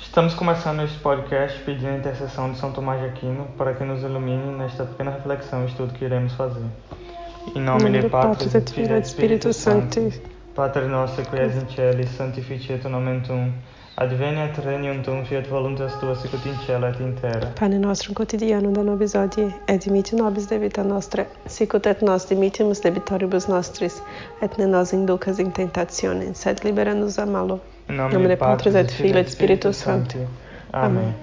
Estamos começando este podcast pedindo a intercessão de São Tomás de Aquino para que nos ilumine nesta pequena reflexão e estudo que iremos fazer. Em nome de Patris et Filho et Spiritus Sancti. Pater noster qui es in celi, sanctificetur nomen tuum. Adveniat regnum tuum, fiat voluntas tua sicut in cielo et in terra. Pane nostrum quotidianum da nobis hodie, et dimitte nobis debita nostra, sicut et nos dimittimus debitoribus nostris, et ne nos inducas in tentationem, sed libera nos a malo. Em nome, nome de Patris et Filho et Espírito Santo. Amém.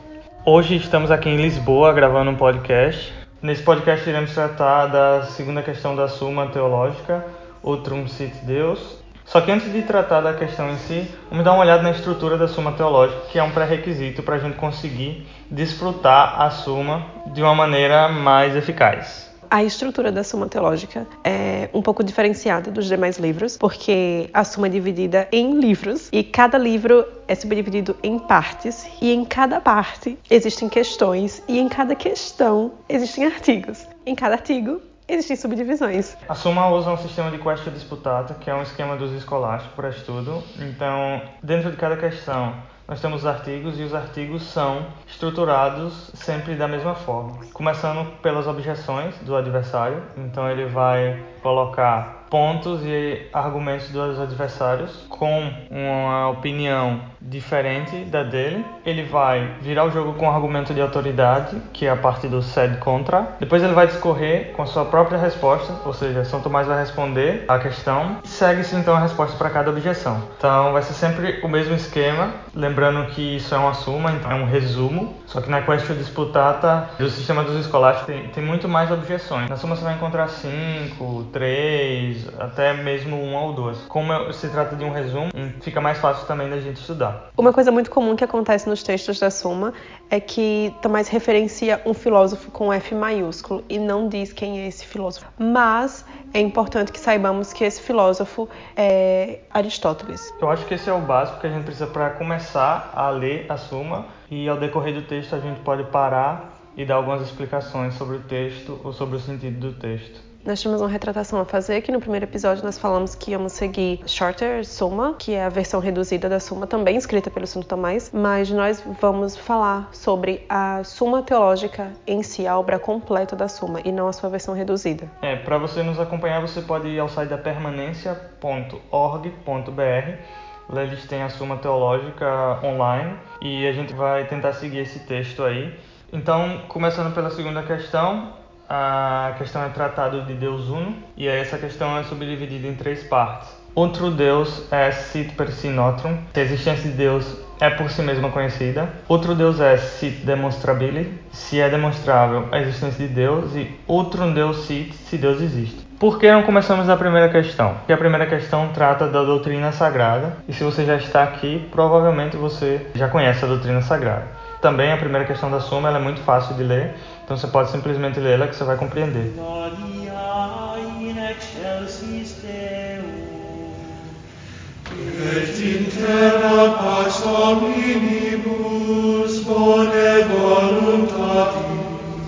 Hoje estamos aqui em Lisboa gravando um podcast. Nesse podcast iremos tratar da segunda questão da Suma Teológica, Outrum Sit Deus. Só que antes de tratar da questão em si, vamos dar uma olhada na estrutura da Suma Teológica, que é um pré-requisito para a gente conseguir desfrutar a Suma de uma maneira mais eficaz. A estrutura da Suma Teológica é um pouco diferenciada dos demais livros, porque a Suma é dividida em livros e cada livro é subdividido em partes, e em cada parte existem questões, e em cada questão existem artigos. Em cada artigo existem subdivisões. A Suma usa um sistema de questio disputata, que é um esquema dos escolásticos para estudo. Então, dentro de cada questão, nós temos artigos e os artigos são estruturados sempre da mesma forma, começando pelas objeções do adversário. Então ele vai colocar pontos e argumentos dos adversários com uma opinião diferente da dele. Ele vai virar o jogo com um argumento de autoridade, que é a parte do sed contra. Depois ele vai discorrer com a sua própria resposta, ou seja, São Tomás vai responder a questão. Segue-se então a resposta para cada objeção. Então vai ser sempre o mesmo esquema, lembrando que isso é uma suma, então é um resumo. Só que na questão disputata do sistema dos escolásticos tem, tem muito mais objeções. Na suma você vai encontrar cinco, três até mesmo uma ou duas. Como se trata de um resumo, fica mais fácil também da gente estudar. Uma coisa muito comum que acontece nos textos da Suma é que Tomás referencia um filósofo com F maiúsculo e não diz quem é esse filósofo. Mas é importante que saibamos que esse filósofo é Aristóteles. Eu acho que esse é o básico que a gente precisa para começar a ler a Suma e ao decorrer do texto a gente pode parar e dar algumas explicações sobre o texto ou sobre o sentido do texto. Nós temos uma retratação a fazer, que no primeiro episódio nós falamos que íamos seguir Shorter Suma, que é a versão reduzida da Suma, também escrita pelo Santo Tomás, mas nós vamos falar sobre a Suma Teológica em si, a obra completa da Suma, e não a sua versão reduzida. É, para você nos acompanhar, você pode ir ao site da permanência.org.br Lá eles têm a Suma Teológica online e a gente vai tentar seguir esse texto aí. Então, começando pela segunda questão, a questão é tratada de Deus Uno e essa questão é subdividida em três partes. Outro Deus é sit per si notrum, a existência de Deus é por si mesma conhecida. Outro Deus é sit demonstrabile, se é demonstrável a existência de Deus. E outro Deus sit, se Deus existe. Por que não começamos da primeira questão? Porque a primeira questão trata da doutrina sagrada, e se você já está aqui, provavelmente você já conhece a doutrina sagrada. Também a primeira questão da Suma é muito fácil de ler, então você pode simplesmente lê-la que você vai compreender.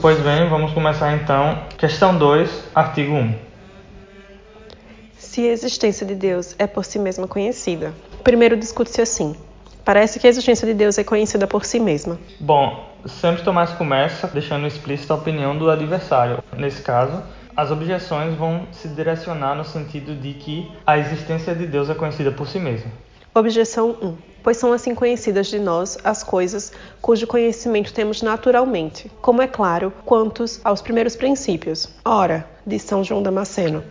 Pois bem, vamos começar então. Questão 2, artigo 1. Se a existência de Deus é por si mesma conhecida, primeiro discute-se assim: Parece que a existência de Deus é conhecida por si mesma. Bom, sempre Tomás começa deixando explícita a opinião do adversário. Nesse caso, as objeções vão se direcionar no sentido de que a existência de Deus é conhecida por si mesma. Objeção 1. Pois são assim conhecidas de nós as coisas cujo conhecimento temos naturalmente, como é claro, quantos aos primeiros princípios. Ora, de São João Damasceno,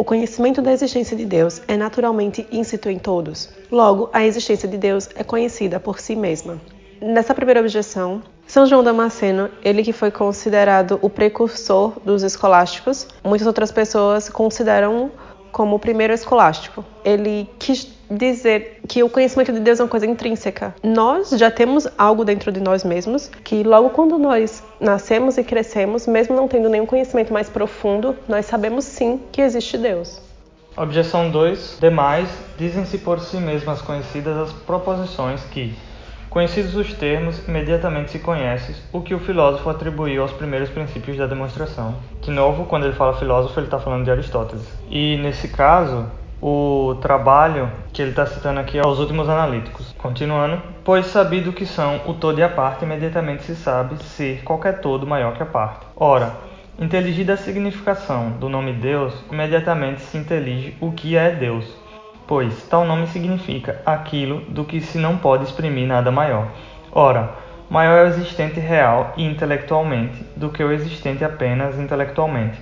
o conhecimento da existência de Deus é naturalmente íncito em todos. Logo, a existência de Deus é conhecida por si mesma. Nessa primeira objeção, São João Damasceno, ele que foi considerado o precursor dos escolásticos, muitas outras pessoas consideram como o primeiro escolástico. Ele quis dizer que o conhecimento de Deus é uma coisa intrínseca. Nós já temos algo dentro de nós mesmos que logo quando nós nascemos e crescemos, mesmo não tendo nenhum conhecimento mais profundo, nós sabemos sim que existe Deus. Objeção 2. Demais, dizem-se por si mesmas conhecidas as proposições que, Conhecidos os termos, imediatamente se conhece o que o filósofo atribuiu aos primeiros princípios da demonstração. De novo, quando ele fala filósofo, ele está falando de Aristóteles. E nesse caso, o trabalho que ele está citando aqui aos últimos analíticos. Continuando, pois sabido que são o todo e a parte, imediatamente se sabe ser qualquer todo maior que a parte. Ora, inteligida a significação do nome Deus, imediatamente se intelige o que é Deus, pois tal nome significa aquilo do que se não pode exprimir nada maior. Ora, maior é o existente real e intelectualmente do que o existente apenas intelectualmente,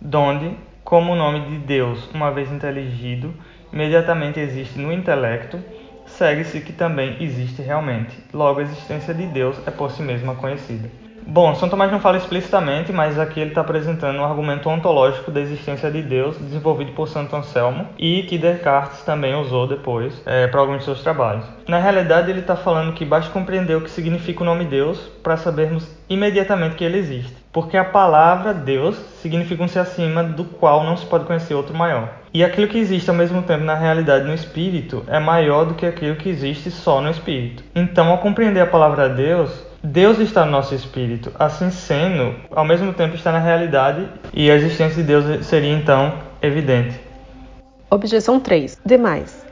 donde como o nome de Deus, uma vez inteligido, imediatamente existe no intelecto, segue-se que também existe realmente. Logo, a existência de Deus é por si mesma conhecida. Bom, São Tomás não fala explicitamente, mas aqui ele está apresentando um argumento ontológico da existência de Deus, desenvolvido por Santo Anselmo e que Descartes também usou depois é, para alguns de seus trabalhos. Na realidade, ele está falando que basta compreender o que significa o nome Deus para sabermos imediatamente que ele existe, porque a palavra Deus significa um ser acima do qual não se pode conhecer outro maior. E aquilo que existe ao mesmo tempo na realidade no espírito é maior do que aquilo que existe só no espírito. Então, ao compreender a palavra Deus, Deus está no nosso espírito. Assim sendo, ao mesmo tempo está na realidade e a existência de Deus seria então evidente. Objeção 3. Demais.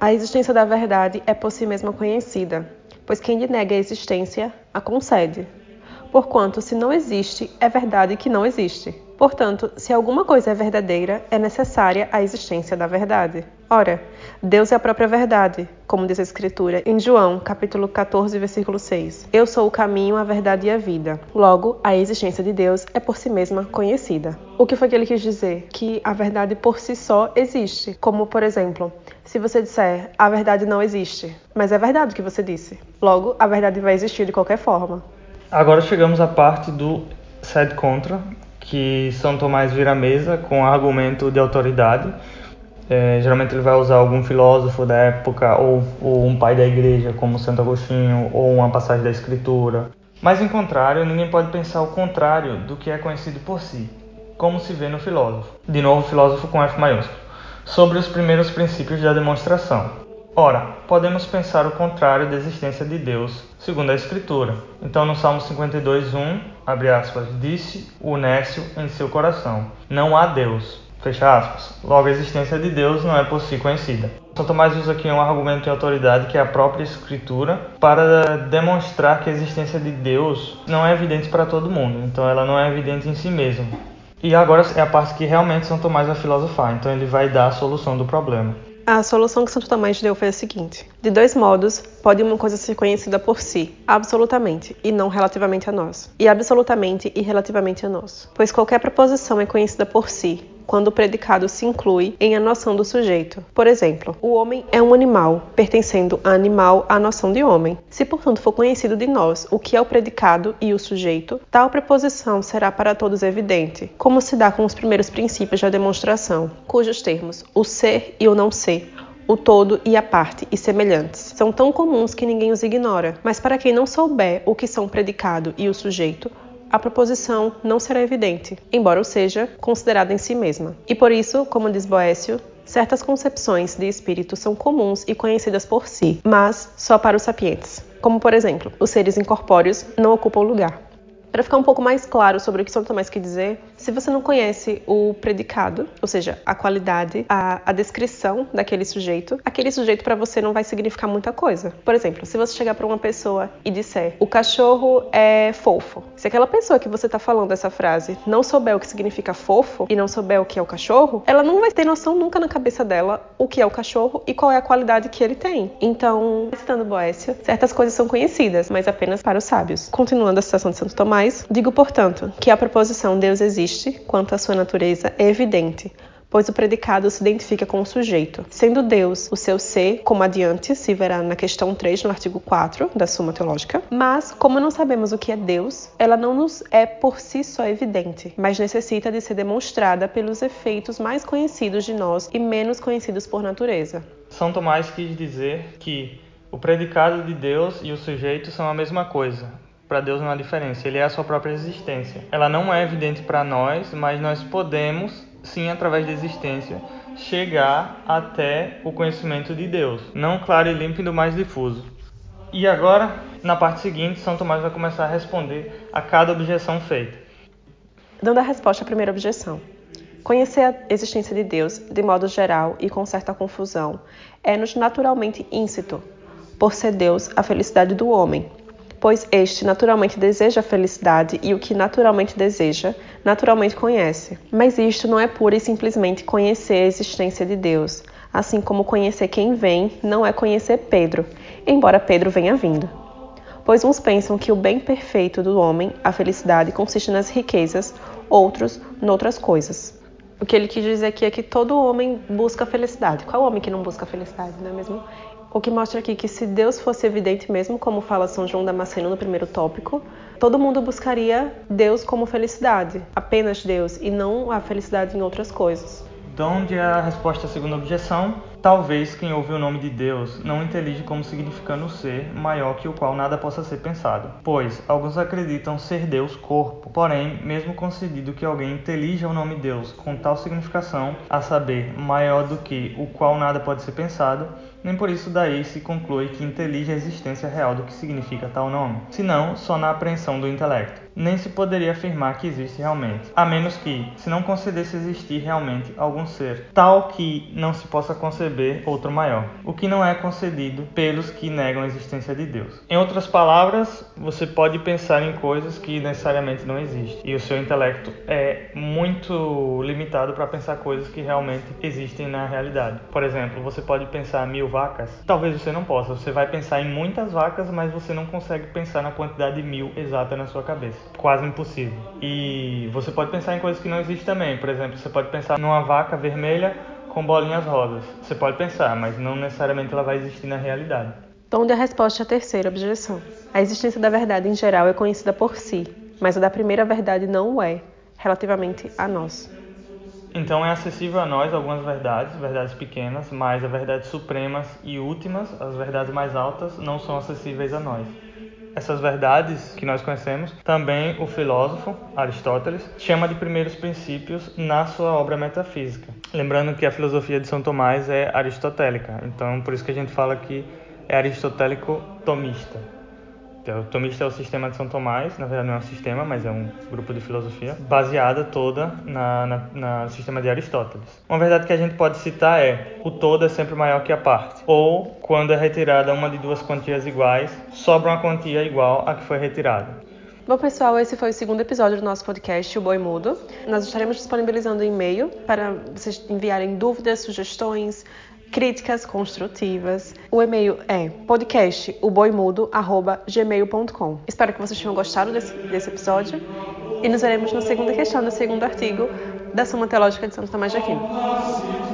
A existência da verdade é por si mesma conhecida, pois quem lhe nega a existência a concede. Porquanto, se não existe, é verdade que não existe. Portanto, se alguma coisa é verdadeira, é necessária a existência da verdade. Ora, Deus é a própria verdade, como diz a Escritura em João, capítulo 14, versículo 6. Eu sou o caminho, a verdade e a vida. Logo, a existência de Deus é por si mesma conhecida. O que foi que ele quis dizer? Que a verdade por si só existe. Como, por exemplo, se você disser a verdade não existe, mas é verdade o que você disse. Logo, a verdade vai existir de qualquer forma. Agora chegamos à parte do sed contra, que São Tomás vira a mesa com argumento de autoridade. É, geralmente ele vai usar algum filósofo da época, ou, ou, um pai da igreja, como Santo Agostinho, ou uma passagem da Escritura. Mas, em contrário, ninguém pode pensar o contrário do que é conhecido por si, como se vê no filósofo. De novo, filósofo com F maiúsculo. Sobre os primeiros princípios da demonstração. Ora, podemos pensar o contrário da existência de Deus, segundo a Escritura. Então, no Salmo 52:1, abre aspas, disse o nécio em seu coração: Não há Deus. Fecha aspas. Logo, a existência de Deus não é por si conhecida. São Tomás usa aqui um argumento de autoridade que é a própria Escritura para demonstrar que a existência de Deus não é evidente para todo mundo. Então, ela não é evidente em si mesma. E agora é a parte que realmente São Tomás vai filosofar. Então, ele vai dar a solução do problema. A solução que Santo Tomás deu foi a seguinte: de dois modos, pode uma coisa ser conhecida por si, absolutamente, e não relativamente a nós, e absolutamente e relativamente a nós. Pois qualquer proposição é conhecida por si, quando o predicado se inclui em a noção do sujeito. Por exemplo, o homem é um animal, pertencendo a animal à noção de homem. Se, portanto, for conhecido de nós o que é o predicado e o sujeito, tal preposição será para todos evidente, como se dá com os primeiros princípios da demonstração, cujos termos, o ser e o não ser, o todo e a parte e semelhantes. São tão comuns que ninguém os ignora, mas para quem não souber o que são o predicado e o sujeito, a proposição não será evidente, embora seja considerada em si mesma. E por isso, como diz Boécio, certas concepções de espírito são comuns e conhecidas por si, mas só para os sapientes. Como, por exemplo, os seres incorpóreos não ocupam lugar. Para ficar um pouco mais claro sobre o que São Tomás quer dizer, se você não conhece o predicado, ou seja, a qualidade, a, a descrição daquele sujeito, aquele sujeito para você não vai significar muita coisa. Por exemplo, se você chegar para uma pessoa e disser o cachorro é fofo, se aquela pessoa que você está falando essa frase não souber o que significa fofo e não souber o que é o cachorro, ela não vai ter noção nunca na cabeça dela o que é o cachorro e qual é a qualidade que ele tem. Então, citando Boécio, certas coisas são conhecidas, mas apenas para os sábios. Continuando a citação de Santo Tomás, digo, portanto, que a proposição Deus existe existe quanto à sua natureza é evidente, pois o predicado se identifica com o sujeito, sendo Deus o seu ser, como adiante se verá na questão 3, no artigo 4 da Suma Teológica. Mas, como não sabemos o que é Deus, ela não nos é por si só evidente, mas necessita de ser demonstrada pelos efeitos mais conhecidos de nós e menos conhecidos por natureza. São Tomás quis dizer que o predicado de Deus e o sujeito são a mesma coisa, para Deus não há diferença, ele é a sua própria existência. Ela não é evidente para nós, mas nós podemos, sim, através da existência, chegar até o conhecimento de Deus, não claro e límpido, mas difuso. E agora, na parte seguinte, São Tomás vai começar a responder a cada objeção feita. Dando a resposta à primeira objeção. Conhecer a existência de Deus, de modo geral e com certa confusão, é-nos naturalmente íncito, por ser Deus a felicidade do homem, pois este naturalmente deseja a felicidade e o que naturalmente deseja, naturalmente conhece. Mas isto não é pura e simplesmente conhecer a existência de Deus, assim como conhecer quem vem não é conhecer Pedro, embora Pedro venha vindo. Pois uns pensam que o bem perfeito do homem, a felicidade, consiste nas riquezas, outros noutras coisas. O que ele quis dizer aqui é que todo homem busca felicidade. Qual homem que não busca felicidade, não é mesmo? O que mostra aqui que se Deus fosse evidente mesmo, como fala São João Damasceno no primeiro tópico, todo mundo buscaria Deus como felicidade, apenas Deus, e não a felicidade em outras coisas. De onde é a resposta à segunda objeção? Talvez quem ouve o nome de Deus não intelige como significando ser maior que o qual nada possa ser pensado, pois alguns acreditam ser Deus corpo. Porém, mesmo concedido que alguém intelija o nome Deus com tal significação, a saber, maior do que o qual nada pode ser pensado, nem por isso daí se conclui que intelige a existência real do que significa tal nome, senão só na apreensão do intelecto. Nem se poderia afirmar que existe realmente, a menos que, se não concedesse existir realmente algum ser, tal que não se possa conceber outro maior, o que não é concedido pelos que negam a existência de Deus. Em outras palavras, você pode pensar em coisas que necessariamente não existem, e o seu intelecto é muito limitado para pensar coisas que realmente existem na realidade. Por exemplo, você pode pensar mil vacas? Talvez você não possa. Você vai pensar em muitas vacas, mas você não consegue pensar na quantidade de mil exata na sua cabeça. Quase impossível. E você pode pensar em coisas que não existem também. Por exemplo, você pode pensar numa vaca vermelha com bolinhas rosas. Você pode pensar, mas não necessariamente ela vai existir na realidade. Onde a resposta à terceira objeção. A existência da verdade em geral é conhecida por si, mas a da primeira verdade não o é, relativamente a nós. Então é acessível a nós algumas verdades, verdades pequenas, mas as verdades supremas e últimas, as verdades mais altas, não são acessíveis a nós. Essas verdades que nós conhecemos, também o filósofo Aristóteles chama de primeiros princípios na sua obra metafísica. Lembrando que a filosofia de São Tomás é aristotélica, então por isso que a gente fala que é aristotélico-tomista. Então, o tomista é o sistema de São Tomás, na verdade não é um sistema, mas é um grupo de filosofia, baseada toda na, na, na sistema de Aristóteles. Uma verdade que a gente pode citar é: o todo é sempre maior que a parte. Ou, quando é retirada uma de duas quantias iguais, sobra uma quantia igual à que foi retirada. Bom, pessoal, esse foi o segundo episódio do nosso podcast, O Boi Mudo. Nós estaremos disponibilizando um e-mail para vocês enviarem dúvidas, sugestões, críticas construtivas. O e-mail é podcastoboimudo.gmail.com. Espero que vocês tenham gostado desse, desse episódio e nos veremos na segunda questão do segundo artigo da Suma Teológica de Santo Tomás de Aquino.